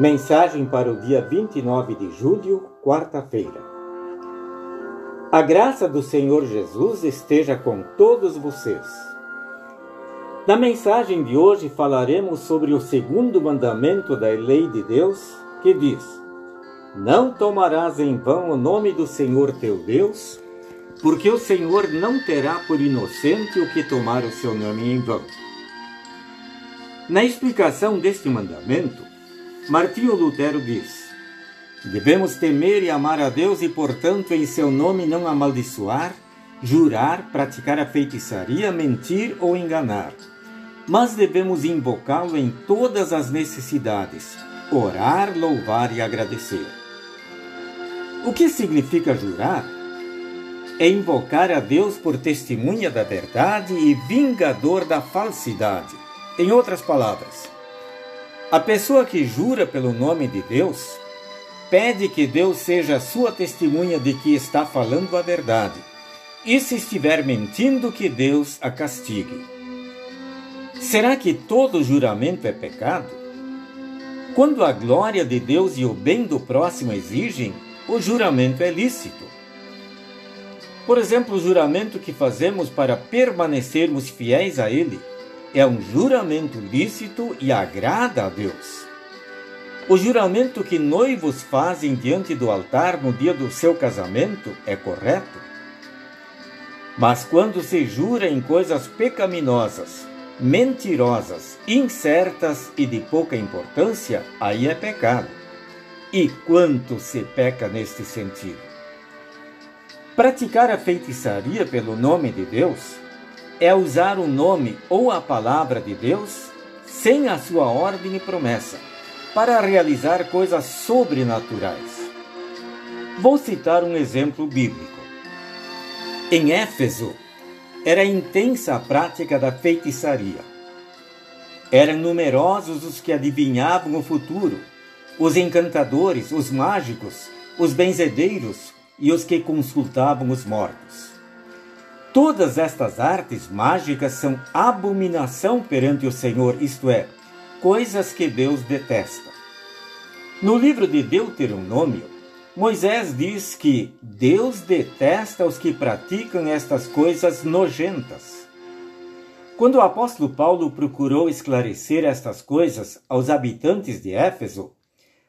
Mensagem para o dia 29 de julho, quarta-feira. A graça do Senhor Jesus esteja com todos vocês. Na mensagem de hoje falaremos sobre o segundo mandamento da lei de Deus, que diz: Não tomarás em vão o nome do Senhor teu Deus, porque o Senhor não terá por inocente o que tomar o seu nome em vão. Na explicação deste mandamento, Martinho Lutero diz: Devemos temer e amar a Deus e, portanto, em seu nome não amaldiçoar, jurar, praticar a feitiçaria, mentir ou enganar. Mas devemos invocá-lo em todas as necessidades, orar, louvar e agradecer. O que significa jurar? É invocar a Deus por testemunha da verdade e vingador da falsidade em outras palavras, a pessoa que jura pelo nome de Deus pede que Deus seja sua testemunha de que está falando a verdade, e se estiver mentindo, que Deus a castigue. Será que todo juramento é pecado? Quando a glória de Deus e o bem do próximo exigem, o juramento é lícito. Por exemplo, o juramento que fazemos para permanecermos fiéis a Ele é um juramento lícito e agrada a Deus. O juramento que noivos fazem diante do altar no dia do seu casamento é correto. Mas quando se jura em coisas pecaminosas, mentirosas, incertas e de pouca importância, aí é pecado. E quanto se peca neste sentido? Praticar a feitiçaria pelo nome de Deus é usar o nome ou a palavra de Deus sem a sua ordem e promessa para realizar coisas sobrenaturais. Vou citar um exemplo bíblico. Em Éfeso, era intensa a prática da feitiçaria. Eram numerosos os que adivinhavam o futuro, os encantadores, os mágicos, os benzedeiros e os que consultavam os mortos. Todas estas artes mágicas são abominação perante o Senhor, isto é, coisas que Deus detesta. No livro de Deuteronômio, Moisés diz que Deus detesta os que praticam estas coisas nojentas. Quando o apóstolo Paulo procurou esclarecer estas coisas aos habitantes de Éfeso,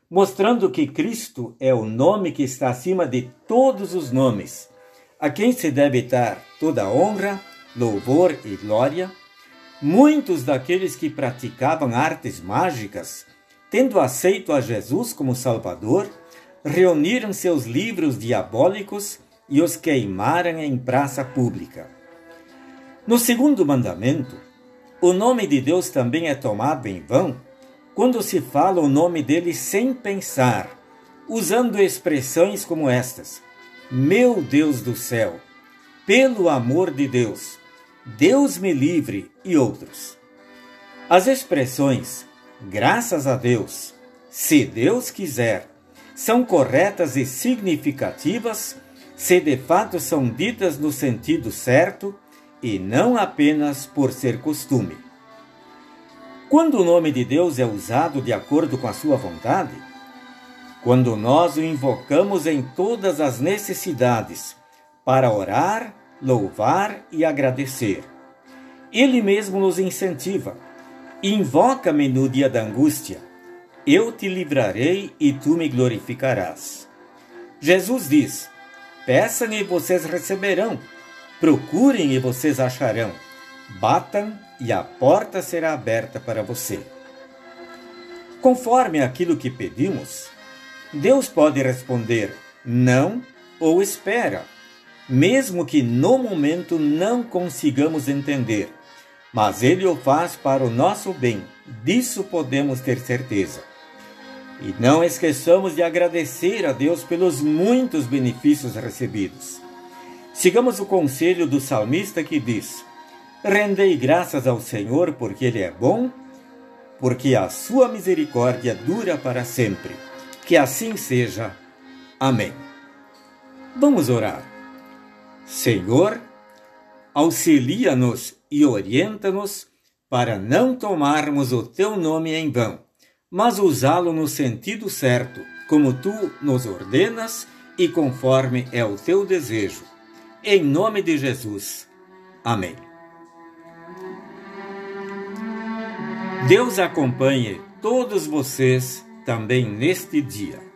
mostrando que Cristo é o nome que está acima de todos os nomes, a quem se deve dar toda honra, louvor e glória, muitos daqueles que praticavam artes mágicas, tendo aceito a Jesus como Salvador, reuniram seus livros diabólicos e os queimaram em praça pública. No segundo mandamento, o nome de Deus também é tomado em vão quando se fala o nome dele sem pensar, usando expressões como estas: meu Deus do céu, pelo amor de Deus, Deus me livre e outros. As expressões graças a Deus, se Deus quiser, são corretas e significativas se de fato são ditas no sentido certo e não apenas por ser costume. Quando o nome de Deus é usado de acordo com a sua vontade, quando nós o invocamos em todas as necessidades para orar, louvar e agradecer. Ele mesmo nos incentiva. Invoca-me no dia da angústia. Eu te livrarei e tu me glorificarás. Jesus diz: Peçam e vocês receberão. Procurem e vocês acharão. Batam e a porta será aberta para você. Conforme aquilo que pedimos, Deus pode responder não ou espera, mesmo que no momento não consigamos entender. Mas Ele o faz para o nosso bem, disso podemos ter certeza. E não esqueçamos de agradecer a Deus pelos muitos benefícios recebidos. Sigamos o conselho do salmista que diz: Rendei graças ao Senhor porque Ele é bom, porque a sua misericórdia dura para sempre. Que assim seja. Amém. Vamos orar. Senhor, auxilia-nos e orienta-nos para não tomarmos o teu nome em vão, mas usá-lo no sentido certo, como tu nos ordenas e conforme é o teu desejo. Em nome de Jesus. Amém. Deus acompanhe todos vocês também neste dia.